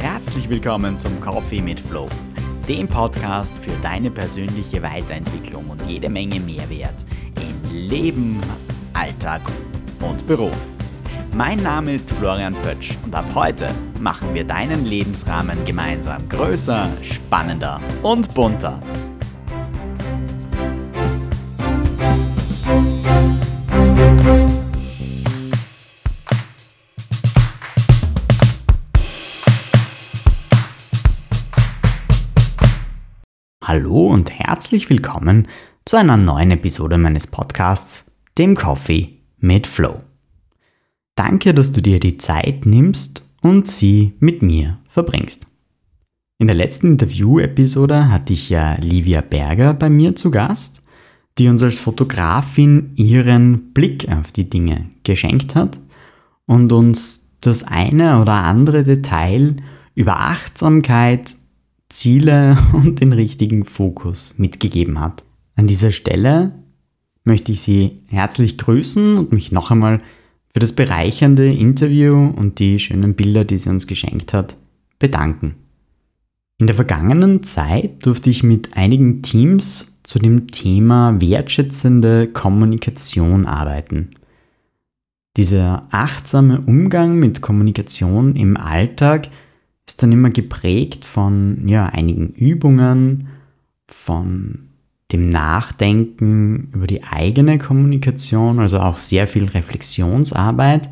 Herzlich willkommen zum Coffee mit Flow, dem Podcast für deine persönliche Weiterentwicklung und jede Menge Mehrwert in Leben, Alltag und Beruf. Mein Name ist Florian Pötsch und ab heute machen wir deinen Lebensrahmen gemeinsam größer, spannender und bunter. Hallo und herzlich willkommen zu einer neuen Episode meines Podcasts, dem Coffee mit Flow. Danke, dass du dir die Zeit nimmst und sie mit mir verbringst. In der letzten Interview-Episode hatte ich ja Livia Berger bei mir zu Gast, die uns als Fotografin ihren Blick auf die Dinge geschenkt hat und uns das eine oder andere Detail über Achtsamkeit Ziele und den richtigen Fokus mitgegeben hat. An dieser Stelle möchte ich Sie herzlich grüßen und mich noch einmal für das bereichernde Interview und die schönen Bilder, die sie uns geschenkt hat, bedanken. In der vergangenen Zeit durfte ich mit einigen Teams zu dem Thema wertschätzende Kommunikation arbeiten. Dieser achtsame Umgang mit Kommunikation im Alltag ist dann immer geprägt von ja, einigen Übungen, von dem Nachdenken über die eigene Kommunikation, also auch sehr viel Reflexionsarbeit,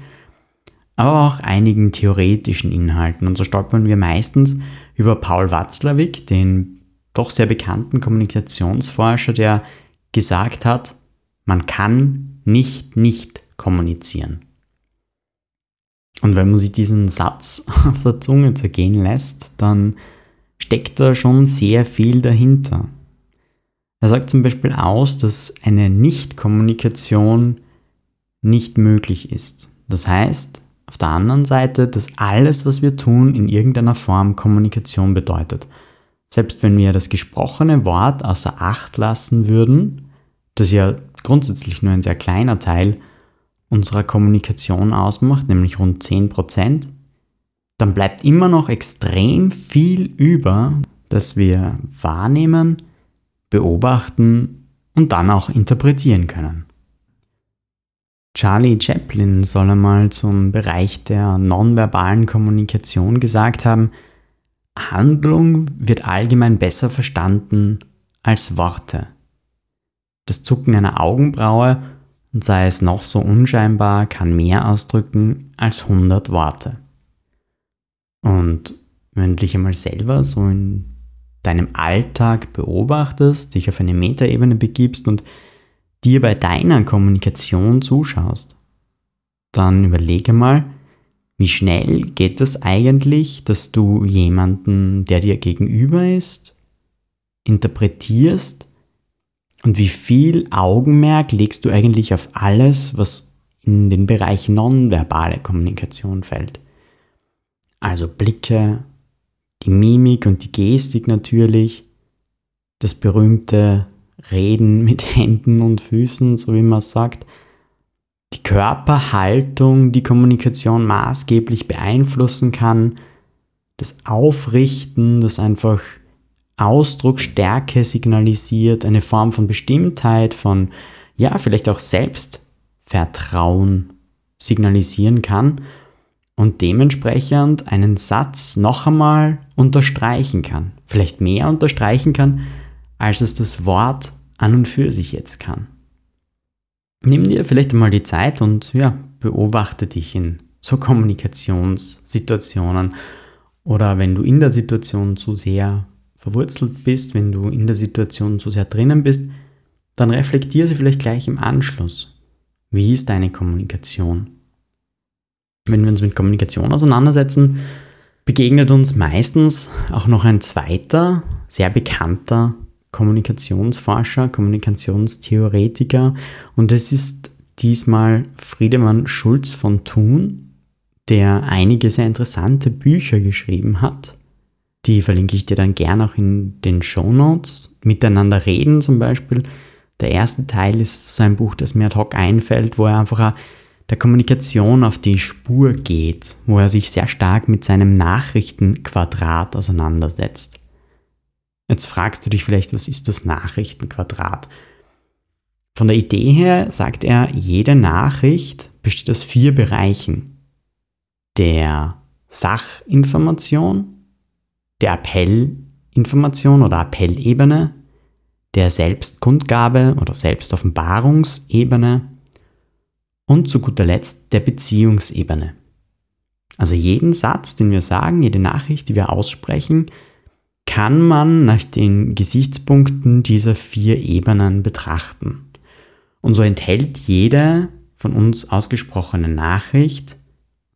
aber auch einigen theoretischen Inhalten. Und so stolpern wir meistens über Paul Watzlawick, den doch sehr bekannten Kommunikationsforscher, der gesagt hat, man kann nicht nicht kommunizieren. Und wenn man sich diesen Satz auf der Zunge zergehen lässt, dann steckt da schon sehr viel dahinter. Er sagt zum Beispiel aus, dass eine Nichtkommunikation nicht möglich ist. Das heißt, auf der anderen Seite, dass alles, was wir tun, in irgendeiner Form Kommunikation bedeutet. Selbst wenn wir das gesprochene Wort außer Acht lassen würden, das ja grundsätzlich nur ein sehr kleiner Teil unserer Kommunikation ausmacht, nämlich rund 10%, dann bleibt immer noch extrem viel über, das wir wahrnehmen, beobachten und dann auch interpretieren können. Charlie Chaplin soll einmal zum Bereich der nonverbalen Kommunikation gesagt haben, Handlung wird allgemein besser verstanden als Worte. Das Zucken einer Augenbraue und sei es noch so unscheinbar, kann mehr ausdrücken als 100 Worte. Und wenn du dich einmal selber so in deinem Alltag beobachtest, dich auf eine Metaebene begibst und dir bei deiner Kommunikation zuschaust, dann überlege mal, wie schnell geht es eigentlich, dass du jemanden, der dir gegenüber ist, interpretierst und wie viel Augenmerk legst du eigentlich auf alles, was in den Bereich nonverbale Kommunikation fällt? Also Blicke, die Mimik und die Gestik natürlich, das berühmte Reden mit Händen und Füßen, so wie man sagt, die Körperhaltung, die Kommunikation maßgeblich beeinflussen kann, das Aufrichten, das einfach Ausdrucksstärke signalisiert, eine Form von Bestimmtheit, von, ja, vielleicht auch Selbstvertrauen signalisieren kann und dementsprechend einen Satz noch einmal unterstreichen kann. Vielleicht mehr unterstreichen kann, als es das Wort an und für sich jetzt kann. Nimm dir vielleicht einmal die Zeit und ja, beobachte dich in so Kommunikationssituationen oder wenn du in der Situation zu sehr verwurzelt bist, wenn du in der Situation zu sehr drinnen bist, dann reflektiere sie vielleicht gleich im Anschluss. Wie ist deine Kommunikation? Wenn wir uns mit Kommunikation auseinandersetzen, begegnet uns meistens auch noch ein zweiter, sehr bekannter Kommunikationsforscher, Kommunikationstheoretiker und es ist diesmal Friedemann Schulz von Thun, der einige sehr interessante Bücher geschrieben hat die verlinke ich dir dann gern auch in den Show Notes. Miteinander reden zum Beispiel. Der erste Teil ist so ein Buch, das mir ad hoc einfällt, wo er einfach der Kommunikation auf die Spur geht, wo er sich sehr stark mit seinem Nachrichtenquadrat auseinandersetzt. Jetzt fragst du dich vielleicht, was ist das Nachrichtenquadrat? Von der Idee her sagt er, jede Nachricht besteht aus vier Bereichen. Der Sachinformation, der Appellinformation oder Appellebene, der Selbstkundgabe oder Selbstoffenbarungsebene und zu guter Letzt der Beziehungsebene. Also jeden Satz, den wir sagen, jede Nachricht, die wir aussprechen, kann man nach den Gesichtspunkten dieser vier Ebenen betrachten. Und so enthält jede von uns ausgesprochene Nachricht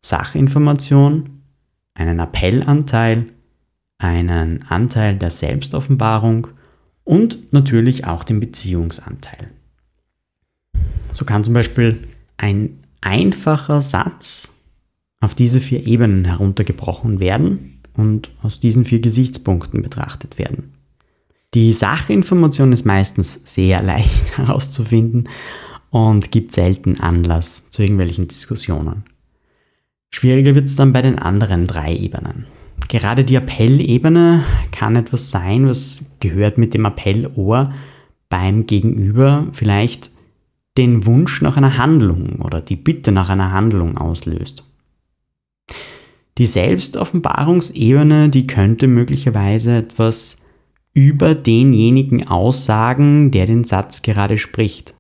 Sachinformation, einen Appellanteil, einen Anteil der Selbstoffenbarung und natürlich auch den Beziehungsanteil. So kann zum Beispiel ein einfacher Satz auf diese vier Ebenen heruntergebrochen werden und aus diesen vier Gesichtspunkten betrachtet werden. Die Sachinformation ist meistens sehr leicht herauszufinden und gibt selten Anlass zu irgendwelchen Diskussionen. Schwieriger wird es dann bei den anderen drei Ebenen. Gerade die Appellebene kann etwas sein, was gehört mit dem Appellohr beim Gegenüber vielleicht den Wunsch nach einer Handlung oder die Bitte nach einer Handlung auslöst. Die Selbstoffenbarungsebene, die könnte möglicherweise etwas über denjenigen aussagen, der den Satz gerade spricht.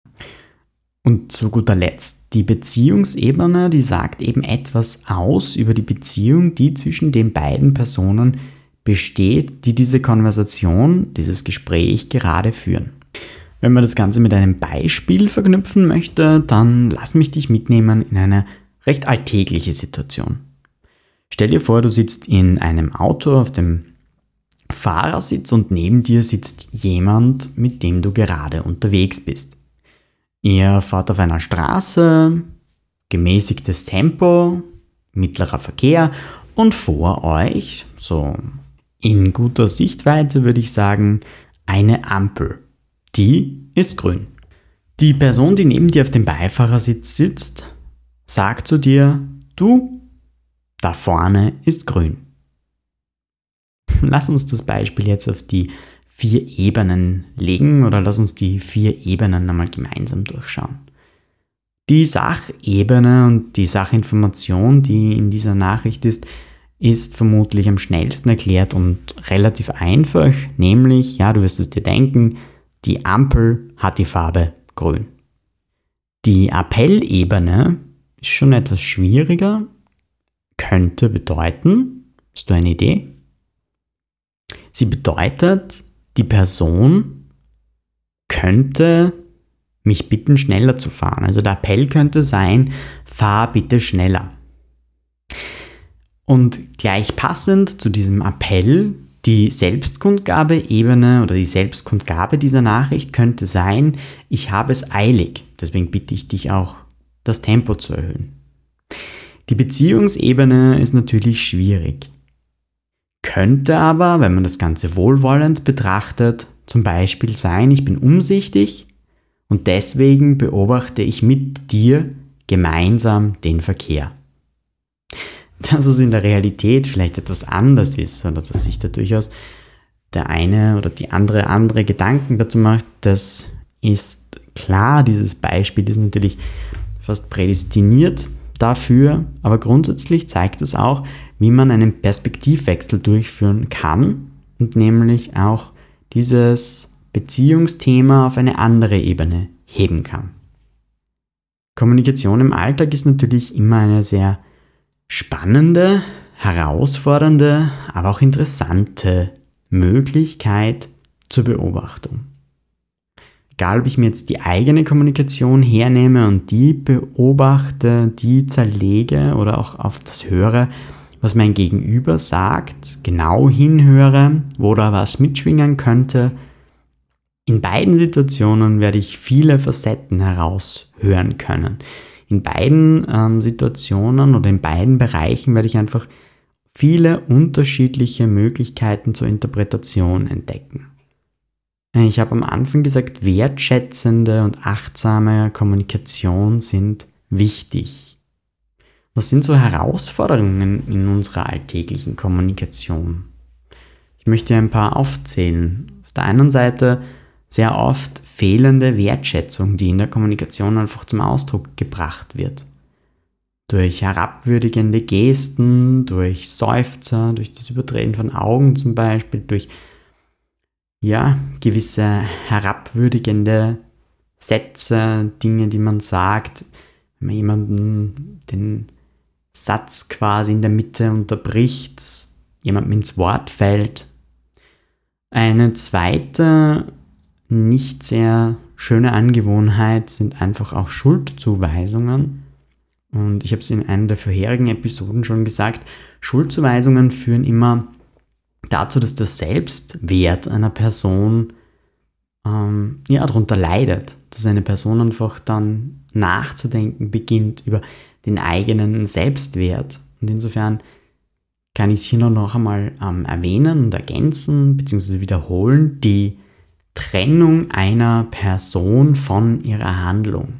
Und zu guter Letzt, die Beziehungsebene, die sagt eben etwas aus über die Beziehung, die zwischen den beiden Personen besteht, die diese Konversation, dieses Gespräch gerade führen. Wenn man das Ganze mit einem Beispiel verknüpfen möchte, dann lass mich dich mitnehmen in eine recht alltägliche Situation. Stell dir vor, du sitzt in einem Auto auf dem Fahrersitz und neben dir sitzt jemand, mit dem du gerade unterwegs bist. Ihr fahrt auf einer Straße, gemäßigtes Tempo, mittlerer Verkehr und vor euch, so in guter Sichtweite würde ich sagen, eine Ampel. Die ist grün. Die Person, die neben dir auf dem Beifahrersitz sitzt, sagt zu dir, du, da vorne ist grün. Lass uns das Beispiel jetzt auf die vier Ebenen legen oder lass uns die vier Ebenen einmal gemeinsam durchschauen. Die Sachebene und die Sachinformation, die in dieser Nachricht ist, ist vermutlich am schnellsten erklärt und relativ einfach, nämlich, ja, du wirst es dir denken, die Ampel hat die Farbe grün. Die Appellebene ist schon etwas schwieriger, könnte bedeuten, hast du eine Idee? Sie bedeutet, die Person könnte mich bitten, schneller zu fahren. Also der Appell könnte sein, fahr bitte schneller. Und gleich passend zu diesem Appell, die Selbstkundgabe-Ebene oder die Selbstkundgabe dieser Nachricht könnte sein, ich habe es eilig, deswegen bitte ich dich auch, das Tempo zu erhöhen. Die Beziehungsebene ist natürlich schwierig. Könnte aber, wenn man das Ganze wohlwollend betrachtet, zum Beispiel sein, ich bin umsichtig und deswegen beobachte ich mit dir gemeinsam den Verkehr. Dass es in der Realität vielleicht etwas anders ist oder dass sich da durchaus der eine oder die andere andere Gedanken dazu macht, das ist klar. Dieses Beispiel ist natürlich fast prädestiniert dafür, aber grundsätzlich zeigt es auch, wie man einen Perspektivwechsel durchführen kann und nämlich auch dieses Beziehungsthema auf eine andere Ebene heben kann. Kommunikation im Alltag ist natürlich immer eine sehr spannende, herausfordernde, aber auch interessante Möglichkeit zur Beobachtung egal ob ich mir jetzt die eigene Kommunikation hernehme und die beobachte, die zerlege oder auch auf das höre, was mein Gegenüber sagt, genau hinhöre, wo da was mitschwingen könnte. In beiden Situationen werde ich viele Facetten heraushören können. In beiden ähm, Situationen oder in beiden Bereichen werde ich einfach viele unterschiedliche Möglichkeiten zur Interpretation entdecken. Ich habe am Anfang gesagt, wertschätzende und achtsame Kommunikation sind wichtig? Was sind so Herausforderungen in unserer alltäglichen Kommunikation? Ich möchte ein paar aufzählen. Auf der einen Seite sehr oft fehlende Wertschätzung, die in der Kommunikation einfach zum Ausdruck gebracht wird. Durch herabwürdigende Gesten, durch Seufzer, durch das Überdrehen von Augen zum Beispiel, durch ja, gewisse herabwürdigende Sätze, Dinge, die man sagt, wenn man jemanden den Satz quasi in der Mitte unterbricht, jemandem ins Wort fällt. Eine zweite nicht sehr schöne Angewohnheit sind einfach auch Schuldzuweisungen. Und ich habe es in einer der vorherigen Episoden schon gesagt, Schuldzuweisungen führen immer dazu, dass der Selbstwert einer Person ähm, ja, darunter leidet, dass eine Person einfach dann nachzudenken beginnt über den eigenen Selbstwert. Und insofern kann ich es hier noch einmal ähm, erwähnen und ergänzen bzw. wiederholen, die Trennung einer Person von ihrer Handlung.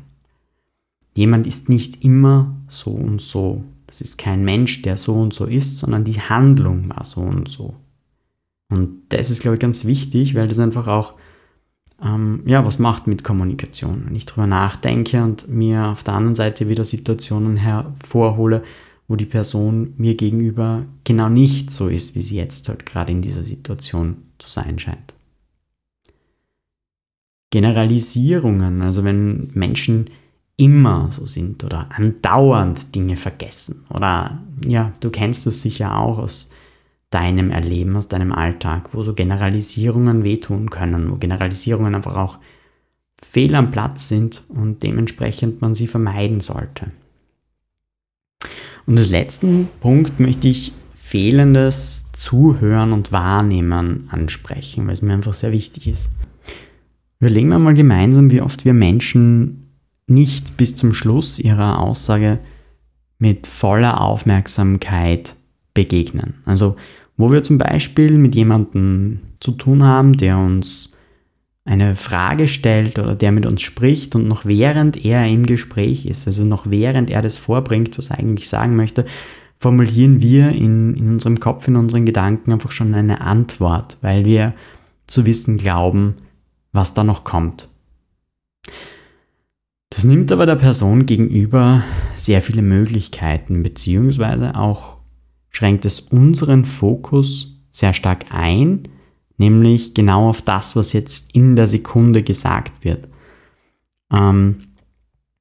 Jemand ist nicht immer so und so. Das ist kein Mensch, der so und so ist, sondern die Handlung war so und so. Und das ist, glaube ich, ganz wichtig, weil das einfach auch, ähm, ja, was macht mit Kommunikation. Wenn ich darüber nachdenke und mir auf der anderen Seite wieder Situationen hervorhole, wo die Person mir gegenüber genau nicht so ist, wie sie jetzt halt gerade in dieser Situation zu sein scheint. Generalisierungen, also wenn Menschen immer so sind oder andauernd Dinge vergessen oder ja, du kennst das sicher auch aus deinem Erleben, aus deinem Alltag, wo so Generalisierungen wehtun können, wo Generalisierungen einfach auch fehl am Platz sind und dementsprechend man sie vermeiden sollte. Und als letzten Punkt möchte ich fehlendes Zuhören und Wahrnehmen ansprechen, weil es mir einfach sehr wichtig ist. Überlegen wir mal gemeinsam, wie oft wir Menschen nicht bis zum Schluss ihrer Aussage mit voller Aufmerksamkeit begegnen. Also wo wir zum Beispiel mit jemandem zu tun haben, der uns eine Frage stellt oder der mit uns spricht und noch während er im Gespräch ist, also noch während er das vorbringt, was er eigentlich sagen möchte, formulieren wir in, in unserem Kopf, in unseren Gedanken einfach schon eine Antwort, weil wir zu wissen glauben, was da noch kommt. Das nimmt aber der Person gegenüber sehr viele Möglichkeiten, beziehungsweise auch schränkt es unseren Fokus sehr stark ein, nämlich genau auf das, was jetzt in der Sekunde gesagt wird. Ähm,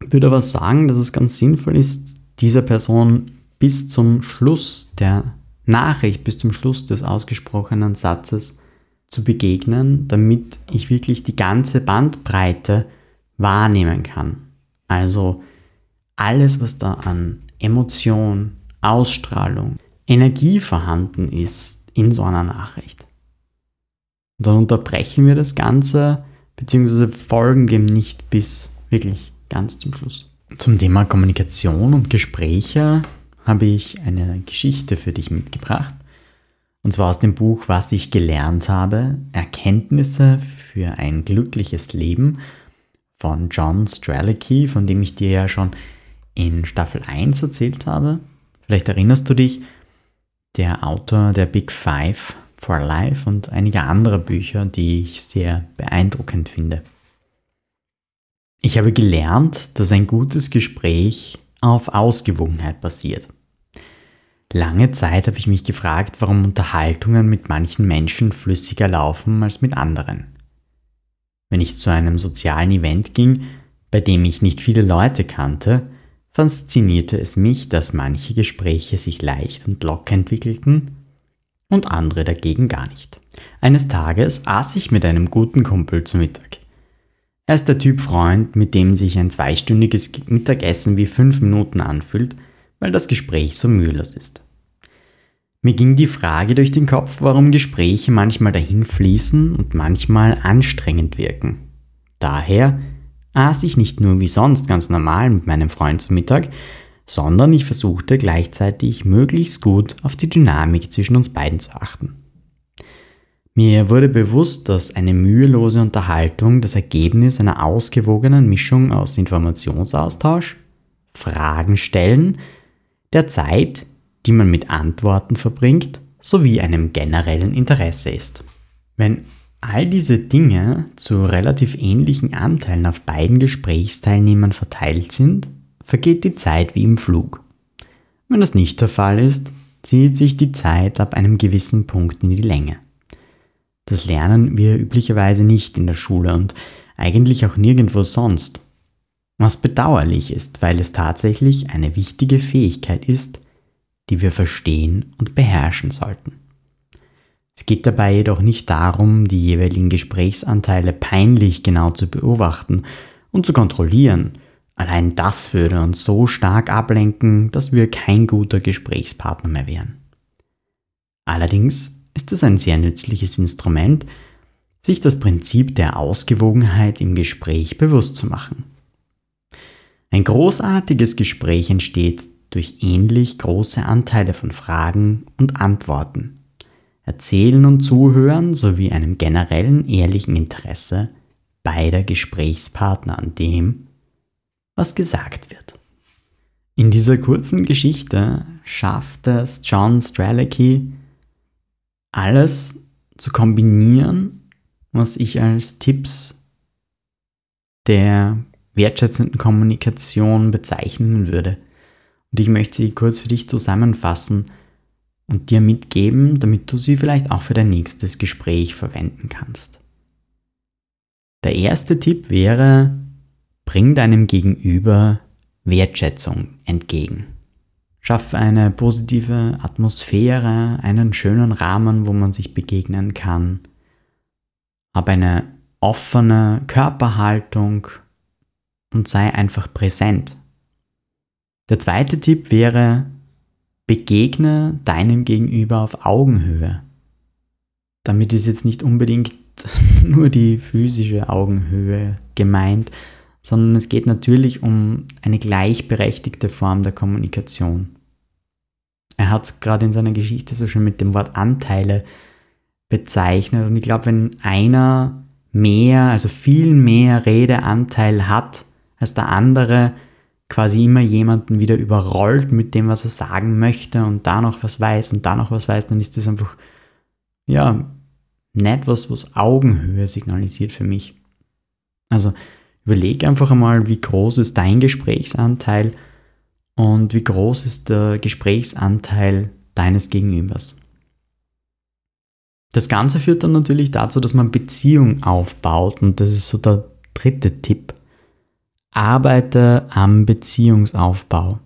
ich würde aber sagen, dass es ganz sinnvoll ist, dieser Person bis zum Schluss der Nachricht, bis zum Schluss des ausgesprochenen Satzes zu begegnen, damit ich wirklich die ganze Bandbreite wahrnehmen kann. Also alles, was da an Emotion, Ausstrahlung, Energie vorhanden ist in so einer Nachricht. Und dann unterbrechen wir das Ganze, beziehungsweise folgen dem nicht bis wirklich ganz zum Schluss. Zum Thema Kommunikation und Gespräche habe ich eine Geschichte für dich mitgebracht. Und zwar aus dem Buch Was ich gelernt habe, Erkenntnisse für ein glückliches Leben von John Strelicky, von dem ich dir ja schon in Staffel 1 erzählt habe. Vielleicht erinnerst du dich, der Autor der Big Five for Life und einige andere Bücher, die ich sehr beeindruckend finde. Ich habe gelernt, dass ein gutes Gespräch auf Ausgewogenheit basiert. Lange Zeit habe ich mich gefragt, warum Unterhaltungen mit manchen Menschen flüssiger laufen als mit anderen. Wenn ich zu einem sozialen Event ging, bei dem ich nicht viele Leute kannte, faszinierte es mich, dass manche Gespräche sich leicht und locker entwickelten und andere dagegen gar nicht. Eines Tages aß ich mit einem guten Kumpel zu Mittag. Er ist der Typ Freund, mit dem sich ein zweistündiges Mittagessen wie fünf Minuten anfühlt, weil das Gespräch so mühelos ist. Mir ging die Frage durch den Kopf, warum Gespräche manchmal dahin fließen und manchmal anstrengend wirken. Daher aß ich nicht nur wie sonst ganz normal mit meinem Freund zu Mittag, sondern ich versuchte gleichzeitig möglichst gut auf die Dynamik zwischen uns beiden zu achten. Mir wurde bewusst, dass eine mühelose Unterhaltung das Ergebnis einer ausgewogenen Mischung aus Informationsaustausch, Fragen stellen, der Zeit, die man mit Antworten verbringt, sowie einem generellen Interesse ist. Wenn all diese Dinge zu relativ ähnlichen Anteilen auf beiden Gesprächsteilnehmern verteilt sind, vergeht die Zeit wie im Flug. Wenn das nicht der Fall ist, zieht sich die Zeit ab einem gewissen Punkt in die Länge. Das lernen wir üblicherweise nicht in der Schule und eigentlich auch nirgendwo sonst. Was bedauerlich ist, weil es tatsächlich eine wichtige Fähigkeit ist, die wir verstehen und beherrschen sollten. Es geht dabei jedoch nicht darum, die jeweiligen Gesprächsanteile peinlich genau zu beobachten und zu kontrollieren. Allein das würde uns so stark ablenken, dass wir kein guter Gesprächspartner mehr wären. Allerdings ist es ein sehr nützliches Instrument, sich das Prinzip der Ausgewogenheit im Gespräch bewusst zu machen. Ein großartiges Gespräch entsteht durch ähnlich große Anteile von Fragen und Antworten, Erzählen und Zuhören sowie einem generellen ehrlichen Interesse beider Gesprächspartner an dem, was gesagt wird. In dieser kurzen Geschichte schafft es John Strelicky, alles zu kombinieren, was ich als Tipps der wertschätzenden Kommunikation bezeichnen würde. Und ich möchte sie kurz für dich zusammenfassen und dir mitgeben, damit du sie vielleicht auch für dein nächstes Gespräch verwenden kannst. Der erste Tipp wäre, bring deinem Gegenüber Wertschätzung entgegen. Schaffe eine positive Atmosphäre, einen schönen Rahmen, wo man sich begegnen kann. Hab eine offene Körperhaltung und sei einfach präsent. Der zweite Tipp wäre, begegne deinem Gegenüber auf Augenhöhe. Damit ist jetzt nicht unbedingt nur die physische Augenhöhe gemeint, sondern es geht natürlich um eine gleichberechtigte Form der Kommunikation. Er hat es gerade in seiner Geschichte so schön mit dem Wort Anteile bezeichnet und ich glaube, wenn einer mehr, also viel mehr Redeanteil hat als der andere, quasi immer jemanden wieder überrollt mit dem, was er sagen möchte und da noch was weiß und da noch was weiß, dann ist das einfach, ja, nicht was, was Augenhöhe signalisiert für mich. Also überleg einfach einmal, wie groß ist dein Gesprächsanteil und wie groß ist der Gesprächsanteil deines Gegenübers. Das Ganze führt dann natürlich dazu, dass man Beziehung aufbaut und das ist so der dritte Tipp. Arbeite am Beziehungsaufbau.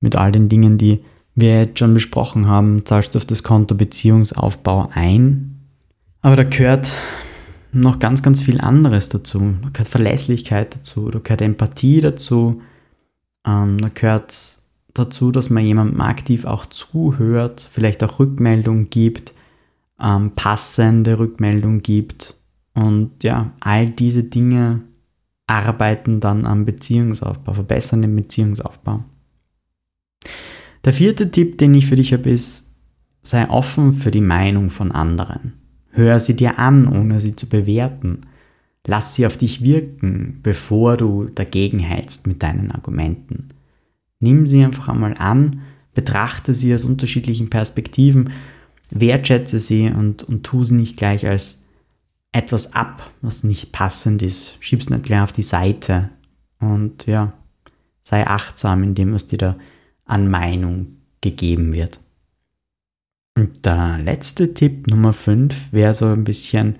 Mit all den Dingen, die wir jetzt schon besprochen haben, zahlst du auf das Konto Beziehungsaufbau ein. Aber da gehört noch ganz, ganz viel anderes dazu. Da gehört Verlässlichkeit dazu, da gehört Empathie dazu, ähm, da gehört dazu, dass man jemandem aktiv auch zuhört, vielleicht auch Rückmeldung gibt, ähm, passende Rückmeldung gibt. Und ja, all diese Dinge arbeiten dann am Beziehungsaufbau, verbessern den Beziehungsaufbau. Der vierte Tipp, den ich für dich habe, ist, sei offen für die Meinung von anderen. Hör sie dir an, ohne sie zu bewerten. Lass sie auf dich wirken, bevor du dagegen hältst mit deinen Argumenten. Nimm sie einfach einmal an, betrachte sie aus unterschiedlichen Perspektiven, wertschätze sie und, und tu sie nicht gleich als etwas ab, was nicht passend ist. Schieb's nicht gleich auf die Seite. Und ja, sei achtsam in dem, was dir da an Meinung gegeben wird. Und der letzte Tipp, Nummer 5, wäre so ein bisschen,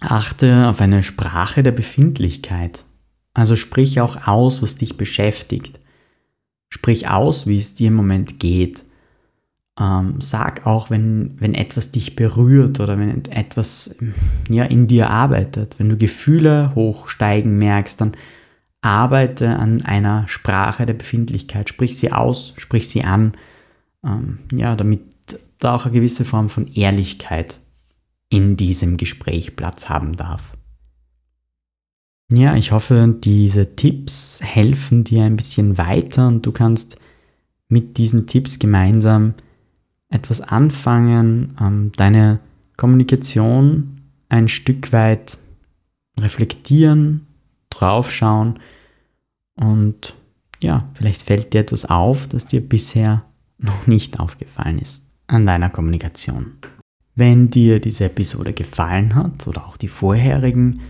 achte auf eine Sprache der Befindlichkeit. Also sprich auch aus, was dich beschäftigt. Sprich aus, wie es dir im Moment geht. Ähm, sag auch, wenn, wenn etwas dich berührt oder wenn etwas ja, in dir arbeitet. Wenn du Gefühle hochsteigen merkst, dann arbeite an einer Sprache der Befindlichkeit. Sprich sie aus, sprich sie an, ähm, ja, damit da auch eine gewisse Form von Ehrlichkeit in diesem Gespräch Platz haben darf. Ja, ich hoffe, diese Tipps helfen dir ein bisschen weiter und du kannst mit diesen Tipps gemeinsam etwas anfangen, ähm, deine Kommunikation ein Stück weit reflektieren, draufschauen und ja, vielleicht fällt dir etwas auf, das dir bisher noch nicht aufgefallen ist an deiner Kommunikation. Wenn dir diese Episode gefallen hat oder auch die vorherigen,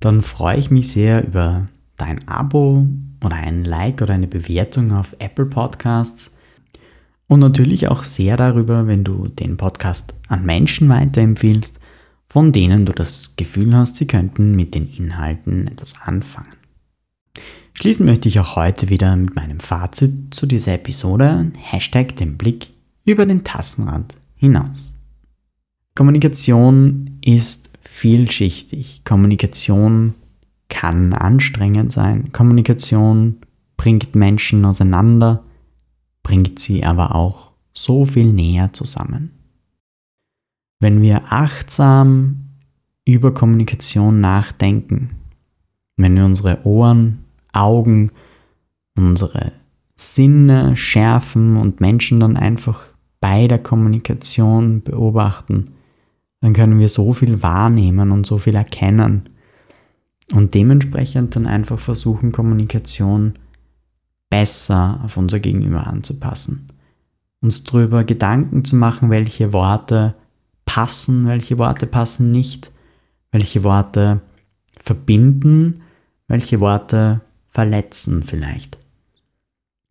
dann freue ich mich sehr über dein Abo oder ein Like oder eine Bewertung auf Apple Podcasts und natürlich auch sehr darüber, wenn du den Podcast an Menschen weiterempfiehlst, von denen du das Gefühl hast, sie könnten mit den Inhalten etwas anfangen. Schließen möchte ich auch heute wieder mit meinem Fazit zu dieser Episode, Hashtag den Blick über den Tassenrand hinaus. Kommunikation ist vielschichtig. Kommunikation kann anstrengend sein. Kommunikation bringt Menschen auseinander, bringt sie aber auch so viel näher zusammen. Wenn wir achtsam über Kommunikation nachdenken, wenn wir unsere Ohren Augen, unsere Sinne schärfen und Menschen dann einfach bei der Kommunikation beobachten, dann können wir so viel wahrnehmen und so viel erkennen und dementsprechend dann einfach versuchen, Kommunikation besser auf unser Gegenüber anzupassen. Uns darüber Gedanken zu machen, welche Worte passen, welche Worte passen nicht, welche Worte verbinden, welche Worte verletzen vielleicht.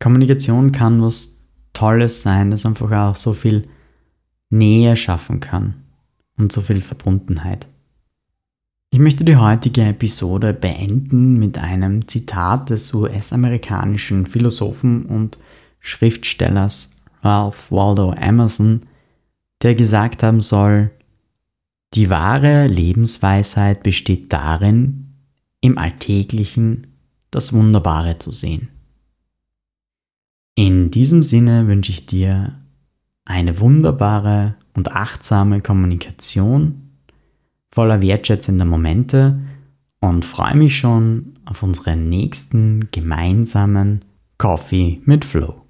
Kommunikation kann was Tolles sein, das einfach auch so viel Nähe schaffen kann und so viel Verbundenheit. Ich möchte die heutige Episode beenden mit einem Zitat des US-amerikanischen Philosophen und Schriftstellers Ralph Waldo Emerson, der gesagt haben soll, die wahre Lebensweisheit besteht darin, im Alltäglichen das Wunderbare zu sehen. In diesem Sinne wünsche ich dir eine wunderbare und achtsame Kommunikation voller wertschätzender Momente und freue mich schon auf unseren nächsten gemeinsamen Coffee mit Flow.